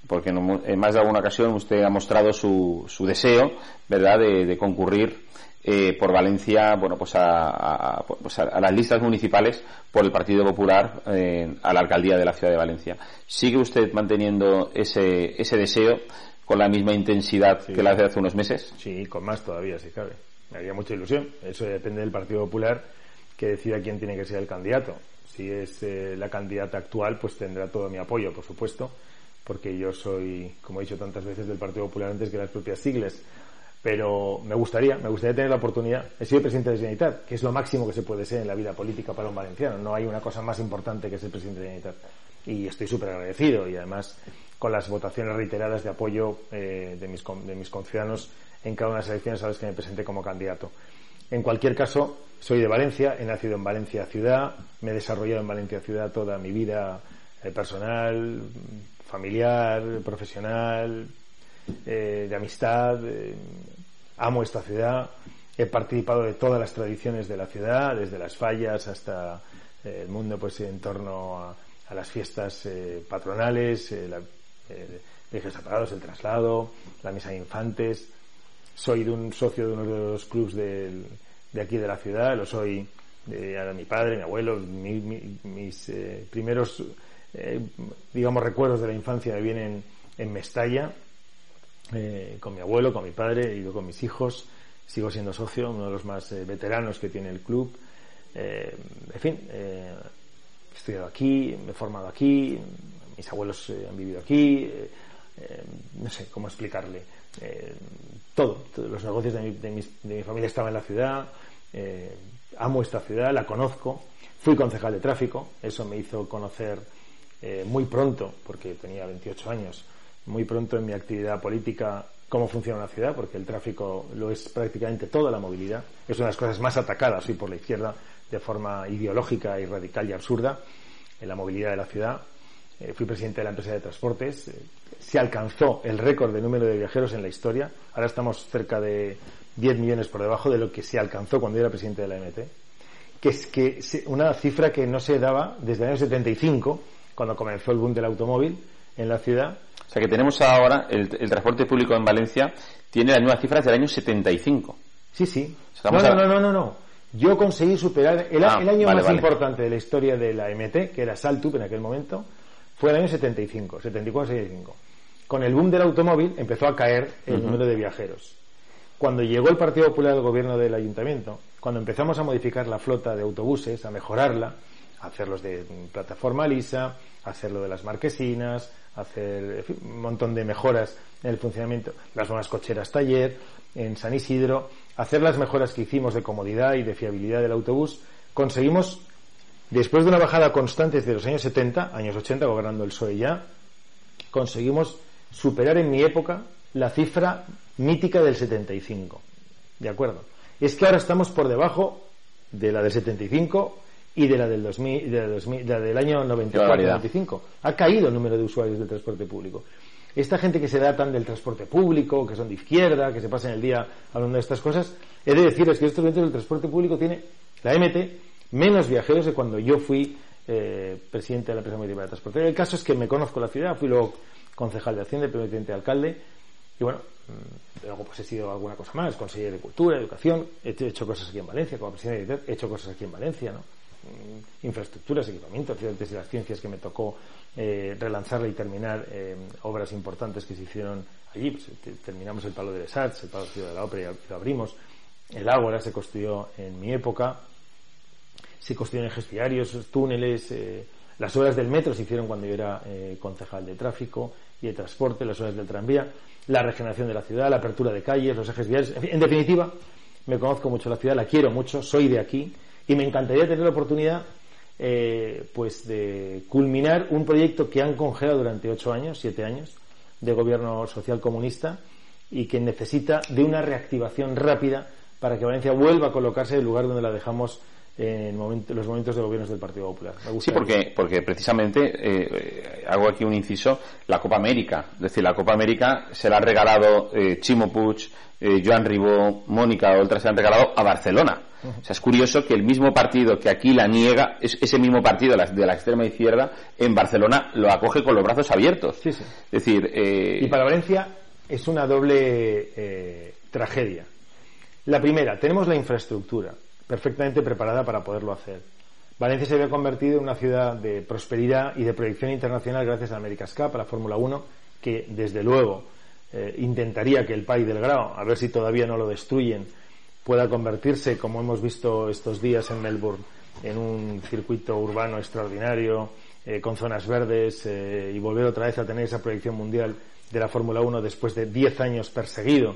porque en más de alguna ocasión usted ha mostrado su, su deseo, ¿verdad?, de concurrir eh, por Valencia, bueno, pues a, pues a, las listas municipales por el Partido Popular eh, a la alcaldía de la ciudad de Valencia. ¿Sigue usted manteniendo ese, ese deseo con la misma intensidad que la hace hace unos meses? Sí, con más todavía, si cabe. Me haría mucha ilusión. Eso depende del Partido Popular que decida quién tiene que ser el candidato. Si es eh, la candidata actual, pues tendrá todo mi apoyo, por supuesto, porque yo soy, como he dicho tantas veces, del Partido Popular antes que las propias siglas pero me gustaría, me gustaría tener la oportunidad. He sido presidente de Generalitat, que es lo máximo que se puede ser en la vida política para un valenciano. No hay una cosa más importante que ser presidente de Generalitat. Y estoy súper agradecido y además con las votaciones reiteradas de apoyo eh, de, mis, de mis conciudadanos en cada una de las elecciones a las que me presenté como candidato. En cualquier caso, soy de Valencia, he nacido en Valencia ciudad, me he desarrollado en Valencia ciudad toda mi vida eh, personal, familiar, profesional, eh, de amistad. Eh, amo esta ciudad. He participado de todas las tradiciones de la ciudad, desde las fallas hasta eh, el mundo pues en torno a, las fiestas patronales, la, viajes separados, el traslado, la misa de infantes. Soy de un socio de uno de los clubes de, aquí de la ciudad, lo soy de, mi padre, mi abuelo, mis primeros, digamos, recuerdos de la infancia vienen en Mestalla, eh, con mi abuelo, con mi padre, y yo con mis hijos. Sigo siendo socio, uno de los más eh, veteranos que tiene el club. Eh, en fin, he estudiado aquí, me he formado aquí, mis abuelos han vivido aquí, no sé cómo explicarle. todo, los negocios de mi, de, de mi, familia estaban en la ciudad, amo esta ciudad, la conozco, fui concejal de tráfico, eso me hizo conocer muy pronto, porque tenía 28 años, muy pronto en mi actividad política cómo funciona una ciudad, porque el tráfico lo es prácticamente toda la movilidad. Es una de las cosas más atacadas hoy por la izquierda de forma ideológica y radical y absurda en la movilidad de la ciudad. Eh, fui presidente de la empresa de transportes. Eh, se alcanzó el récord de número de viajeros en la historia. Ahora estamos cerca de 10 millones por debajo de lo que se alcanzó cuando yo era presidente de la MT. Que es que una cifra que no se daba desde el año 75, cuando comenzó el boom del automóvil en la ciudad, o sea que tenemos ahora el, transporte público en Valencia tiene las nuevas cifras del año 75. Sí, sí. no, no, no, no, no, Yo conseguí superar el, ah, año más importante de la historia de la MT, que era Saltup en aquel momento, fue el año 75, 74-75. Con el boom del automóvil empezó a caer el número de viajeros. Cuando llegó el Partido Popular al gobierno del ayuntamiento, cuando empezamos a modificar la flota de autobuses, a mejorarla, a hacerlos de plataforma lisa, a hacerlo de las marquesinas, hacer un montón de mejoras en el funcionamiento, las nuevas cocheras taller en San Isidro, hacer las mejoras que hicimos de comodidad y de fiabilidad del autobús, conseguimos, después de una bajada constante desde los años 70, años 80, gobernando el PSOE ya, conseguimos superar en mi época la cifra mítica del 75. ¿De acuerdo? Es que ahora estamos por debajo de la del 75 y de la del 2000, de la, del año 94-95. Ha caído el número de usuarios del transporte público. Esta gente que se da tan del transporte público, que son de izquierda, que se pasan el día hablando de estas cosas, he de decirles que estos momentos el transporte público tiene, la MT, menos viajeros de cuando yo fui eh, presidente de la empresa municipal de transporte. El caso es que me conozco la ciudad, fui luego concejal de Hacienda, presidente de alcalde, y bueno, mm, luego pues he sido alguna cosa más, consejero de Cultura, Educación, he hecho cosas aquí en Valencia, como presidente de he hecho cosas aquí en Valencia, ¿no? Mm, infraestructuras, equipamientos, de las ciencias que me tocó eh, relanzarla y terminar eh, obras importantes que se hicieron allí. Pues, terminamos el Palo de Lesats, el Palo de la Ópera y lo abrimos. El Ágora se construyó en mi época. Se construyeron ejes túneles. Eh, las obras del metro se hicieron cuando yo era concejal de tráfico y de transporte, las obras del tranvía, la regeneración de la ciudad, la apertura de calles, los ejes viales. en definitiva, me conozco mucho la ciudad, la quiero mucho, soy de aquí y me encantaría tener la oportunidad eh, pues de culminar un proyecto que han congelado durante ocho años, siete años, de gobierno social comunista y que necesita de una reactivación rápida para que Valencia vuelva a colocarse en el lugar donde la dejamos en los momentos de gobiernos del Partido Popular. Sí, porque, porque precisamente eh, hago aquí un inciso, la Copa América, es decir, la Copa América se la ha regalado eh, Chimo Puig, eh, Joan Ribó, Mónica otras se la han regalado a Barcelona. O sea, es curioso que el mismo partido que aquí la niega, es ese mismo partido de la extrema izquierda, en Barcelona lo acoge con los brazos abiertos. Sí, sí. Es decir, y para Valencia es una doble tragedia La primera, tenemos la infraestructura perfectamente preparada para poderlo hacer. Valencia se había convertido en una ciudad de prosperidad y de proyección internacional gracias a Américas Cup, a la Fórmula 1, que desde luego eh, intentaría que el país del Grau, a ver si todavía no lo destruyen, pueda convertirse, como hemos visto estos días en Melbourne, en un circuito urbano extraordinario, eh, con zonas verdes eh, y volver otra vez a tener esa proyección mundial de la Fórmula 1 después de 10 años perseguido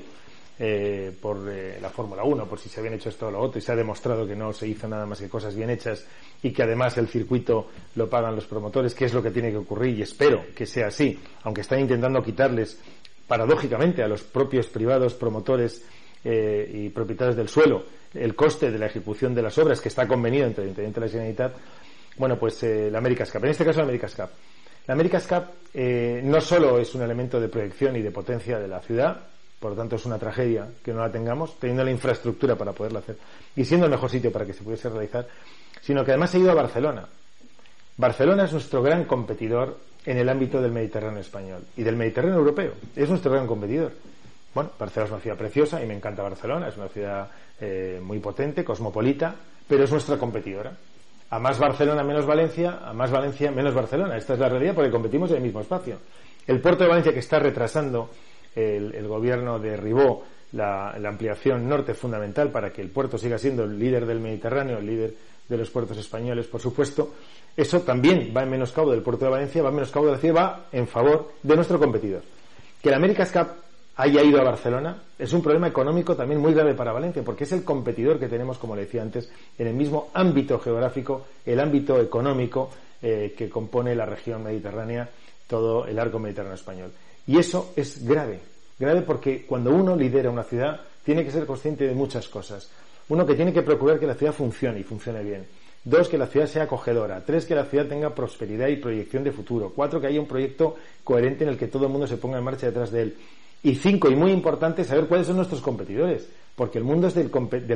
eh, por la Fórmula 1, por si se habían hecho esto o lo otro, y se ha demostrado que no se hizo nada más que cosas bien hechas y que además el circuito lo pagan los promotores, que es lo que tiene que ocurrir y espero que sea así, aunque están intentando quitarles paradójicamente a los propios privados promotores y propietarios del suelo el coste de la ejecución de las obras que está convenido entre el Intendente de la Generalitat, bueno, pues eh, la America's Cup. En este caso, la America's Cup. La America's Cup eh, no solo es un elemento de proyección y de potencia de la ciudad, por lo tanto es una tragedia que no la tengamos, teniendo la infraestructura para poderla hacer y siendo el mejor sitio para que se pudiese realizar, sino que además ha ido a Barcelona. Barcelona es nuestro gran competidor en el ámbito del Mediterráneo español y del Mediterráneo europeo. Es nuestro gran competidor. Bueno, Barcelona es una ciudad preciosa y me encanta Barcelona, es una ciudad eh, muy potente, cosmopolita, pero es nuestra competidora. A más Barcelona, menos Valencia, a más Valencia, menos Barcelona. Esta es la realidad porque competimos en el mismo espacio. El puerto de Valencia que está retrasando el, gobierno de Ribó la, ampliación norte fundamental para que el puerto siga siendo el líder del Mediterráneo, el líder de los puertos españoles, por supuesto, eso también va en menoscabo del puerto de Valencia, va en menoscabo de la va en favor de nuestro competidor. Que la América Cup haya ido a Barcelona es un problema económico también muy grave para Valencia, porque es el competidor que tenemos, como le decía antes, en el mismo ámbito geográfico, el ámbito económico eh, que compone la región mediterránea, todo el arco mediterráneo español. Y eso es grave, grave porque cuando uno lidera una ciudad tiene que ser consciente de muchas cosas. Uno que tiene que procurar que la ciudad funcione y funcione bien. Dos, que la ciudad sea acogedora. Tres, que la ciudad tenga prosperidad y proyección de futuro. Cuatro, que haya un proyecto coherente en el que todo el mundo se ponga en marcha detrás de él. Y cinco, y muy importante, saber cuáles son nuestros competidores, porque el mundo es del,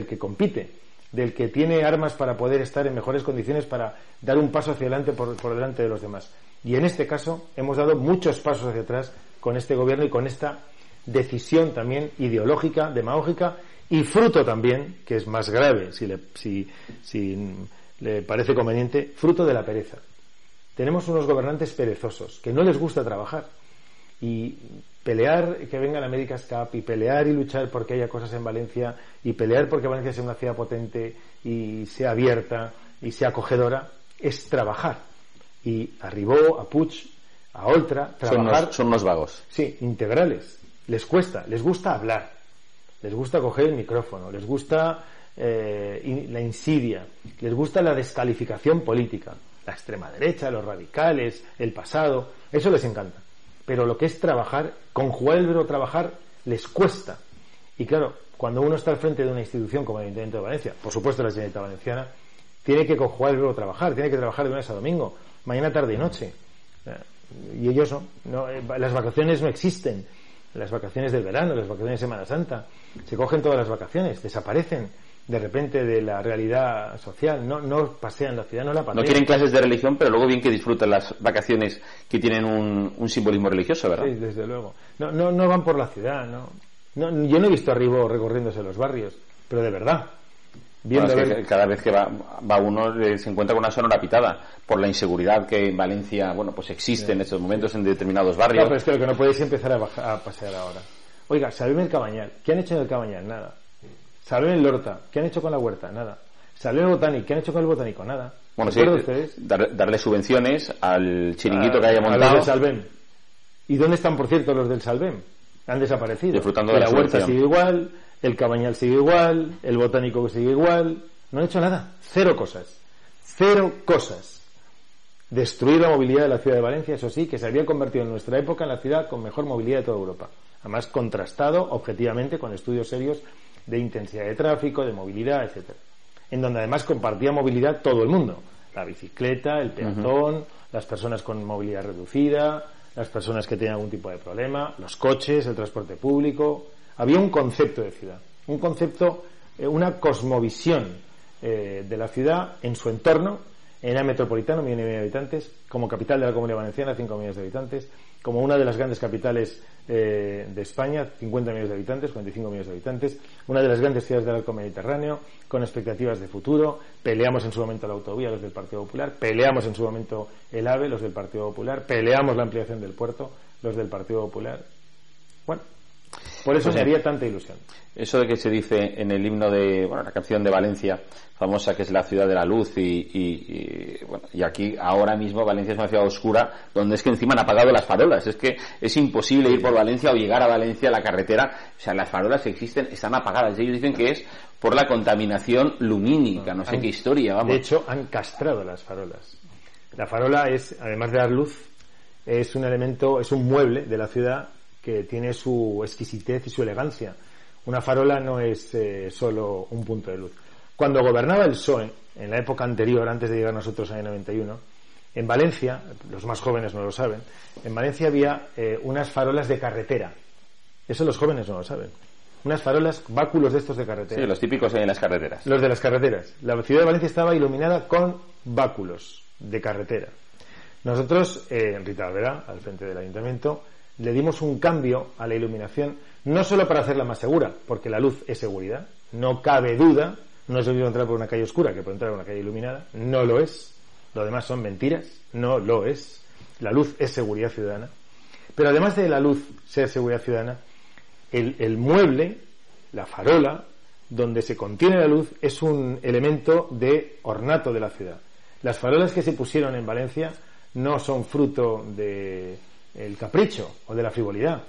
que compite, del que tiene armas para poder estar en mejores condiciones para dar un paso hacia adelante por, delante de los demás. Y en este caso hemos dado muchos pasos hacia atrás con este gobierno y con esta decisión también ideológica, demagógica y fruto también, que es más grave si le, si le parece conveniente, fruto de la pereza. Tenemos unos gobernantes perezosos que no les gusta trabajar y pelear que venga la America's Cup y pelear y luchar porque haya cosas en Valencia y pelear porque Valencia sea una ciudad potente y sea abierta y sea acogedora es trabajar y arribó a Puig a Oltra trabajar son unos, vagos. Sí integrales. Les cuesta les gusta hablar. Les gusta coger el micrófono les gusta eh, la insidia les gusta la descalificación política. La extrema derecha los radicales el pasado eso les encanta. Pero lo que es trabajar, conjugar el verbo trabajar, les cuesta. Y claro, cuando uno está al frente de una institución como el Ayuntamiento de Valencia, por supuesto la Generalitat Valenciana, tiene que conjugar el verbo trabajar, tiene que trabajar de lunes a domingo, mañana, tarde y noche. Y ellos no, eh, las vacaciones no existen. Las vacaciones del verano, las vacaciones de Semana Santa, se cogen todas las vacaciones, desaparecen de repente de la realidad social, no, no pasean la ciudad, no la pasean. No quieren clases de religión, pero luego bien que disfrutan las vacaciones que tienen un, simbolismo religioso, ¿verdad? Sí, desde luego. No, no, no van por la ciudad, no. no yo no he visto arriba recorriéndose los barrios, pero de verdad. Cada vez que va, va uno eh, se encuentra con una sonora pitada por la inseguridad que en Valencia bueno pues existe en estos momentos en determinados barrios. No, pero es que lo que no podéis empezar a, a pasear ahora. Oiga, sabedme el Cabañal. ¿Qué han hecho en el Cabañal? Nada. Salven el Lorta. ¿Qué han hecho con la huerta? Nada. Salven el Botánico. ¿Qué han hecho con el Botánico? Nada. Bueno, sí, ustedes? darle subvenciones al chiringuito que haya montado. A Salvem. ¿Y dónde están, por cierto, los del Salvem? Han desaparecido. Disfrutando de la, huerta sigue igual, el cabañal sigue igual, el botánico sigue igual. No han hecho nada. Cero cosas. Cero cosas. Destruir la movilidad de la ciudad de Valencia, eso sí, que se había convertido en nuestra época en la ciudad con mejor movilidad de toda Europa. Además, contrastado objetivamente con estudios serios de intensidad de tráfico, de movilidad, etcétera. En donde además compartía movilidad todo el mundo. La bicicleta, el peatón, las personas con movilidad reducida, las personas que tenían algún tipo de problema, los coches, el transporte público. Había un concepto de ciudad, un concepto, eh, una cosmovisión eh, de la ciudad en su entorno en área metropolitana, un millón y medio de habitantes, como capital de la Comunidad Valenciana, 5 millones de habitantes, como una de las grandes capitales eh, de España, 50 millones de habitantes, 45 millones de habitantes, una de las grandes ciudades del arco mediterráneo, con expectativas de futuro. Peleamos en su momento la autovía, los del Partido Popular, peleamos en su momento el AVE, los del Partido Popular, peleamos la ampliación del puerto, los del Partido Popular. Bueno, por eso me haría tanta ilusión. Eso de que se dice en el himno de, bueno, la canción de Valencia, famosa que es la ciudad de la luz y, bueno, y aquí ahora mismo Valencia es una ciudad oscura donde es que encima han apagado las farolas. Es que es imposible ir por Valencia o llegar a Valencia la carretera. O sea, las farolas existen, están apagadas. Ellos dicen que es por la contaminación lumínica, no, sé qué historia, vamos. De hecho, han castrado las farolas. La farola es, además de dar luz, es un elemento, es un mueble de la ciudad que tiene su exquisitez y su elegancia. Una farola no es eh, solo un punto de luz. Cuando gobernaba el PSOE, en la época anterior, antes de llegar nosotros en el 91, en Valencia, los más jóvenes no lo saben, en Valencia había eh, unas farolas de carretera. Eso los jóvenes no lo saben. Unas farolas, báculos de estos de carretera. Sí, los típicos en las carreteras. Los de las carreteras. La ciudad de Valencia estaba iluminada con báculos de carretera. Nosotros, eh, en Rita Alvera, al frente del ayuntamiento, le dimos un cambio a la iluminación, no solo para hacerla más segura, porque la luz es seguridad, no cabe duda, no es lo mismo entrar por una calle oscura que por entrar por una calle iluminada, no lo es, lo demás son mentiras, no lo es, la luz es seguridad ciudadana, pero además de la luz ser seguridad ciudadana, el, el mueble, la farola, donde se contiene la luz, es un elemento de ornato de la ciudad. Las farolas que se pusieron en Valencia no son fruto de el capricho o de la frivolidad.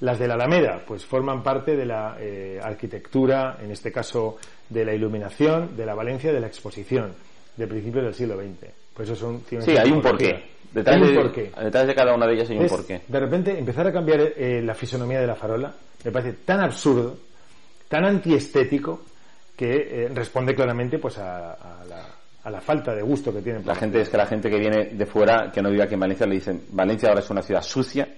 Las de la Alameda, pues forman parte de la eh, arquitectura, en este caso de la iluminación, de la Valencia de la exposición, de principios del siglo XX. Pues eso son Sí, hay un porqué. Detrás, de, porqué. detrás de cada una de ellas hay un porqué. De repente, empezar a cambiar eh, la fisonomía de la farola me parece tan absurdo, tan antiestético, que eh, responde claramente pues a, la, a la falta de gusto que tienen. La gente es que la gente que viene de fuera, que no vive aquí en Valencia, le dicen, Valencia ahora es una ciudad sucia,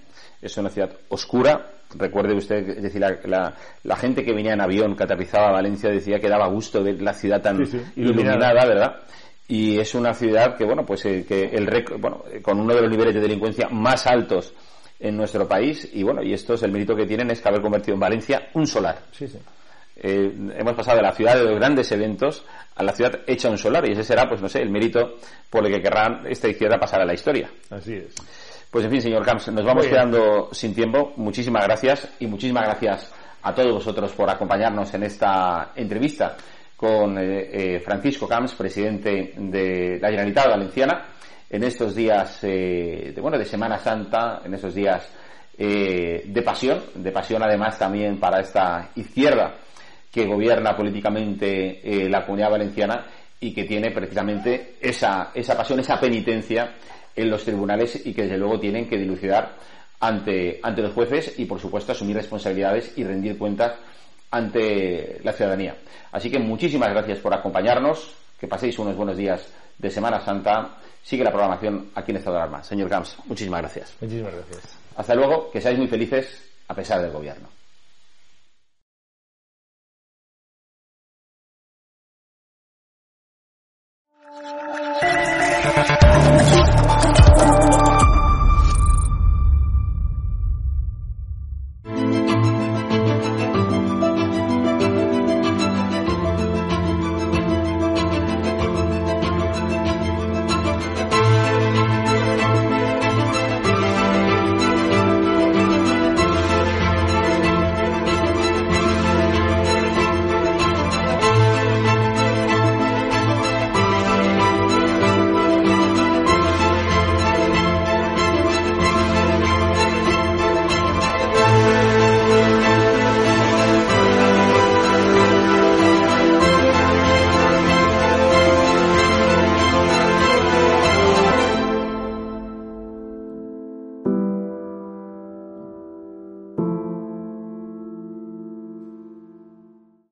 es una ciudad oscura. Recuerde usted, decir, la, la, gente que venía en avión, que aterrizaba a Valencia, decía que daba gusto ver la ciudad tan iluminada, ¿verdad? Y es una ciudad que, bueno, pues eh, que el bueno, con uno de los niveles de delincuencia más altos en nuestro país, y bueno, y esto es el mérito que tienen, es que haber convertido en Valencia un solar. Sí, sí. Eh, hemos pasado de la ciudad de los grandes eventos a la ciudad hecha un solar y ese será, pues no sé, el mérito por el que querrán esta izquierda pasar a la historia. Así es. Pues en fin, señor Camps, nos vamos quedando sin tiempo. Muchísimas gracias y muchísimas gracias a todos vosotros por acompañarnos en esta entrevista con eh, eh, Francisco Camps, presidente de la Generalitat Valenciana, en estos días de, bueno, de Semana Santa, en estos días de pasión, de pasión además también para esta izquierda que gobierna políticamente eh, la comunidad valenciana y que tiene precisamente esa, esa pasión, esa penitencia en los tribunales y que desde luego tienen que dilucidar ante, ante los jueces y por supuesto asumir responsabilidades y rendir cuentas ante la ciudadanía. Así que muchísimas gracias por acompañarnos, que paséis unos buenos días de Semana Santa. Sigue la programación aquí en Estado de Alarma. Señor Gams, muchísimas gracias. Muchísimas gracias. Hasta luego, que seáis muy felices a pesar del gobierno.